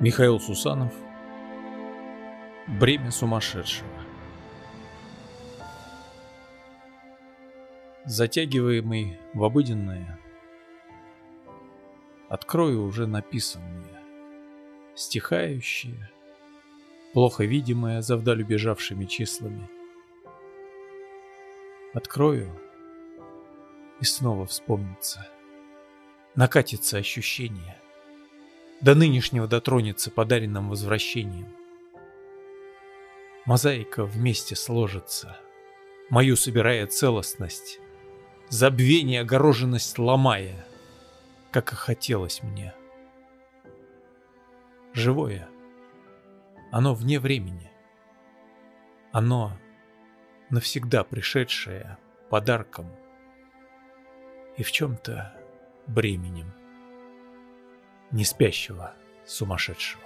Михаил Сусанов. Бремя сумасшедшего. Затягиваемый в обыденное. Открою уже написанное. Стихающее. Плохо видимое за вдаль убежавшими числами. Открою И снова вспомнится. Накатится ощущение до нынешнего дотронется подаренным возвращением. Мозаика вместе сложится, мою собирая целостность, забвение, огороженность ломая, как и хотелось мне. Живое, оно вне времени, оно навсегда пришедшее подарком и в чем-то бременем не спящего сумасшедшего.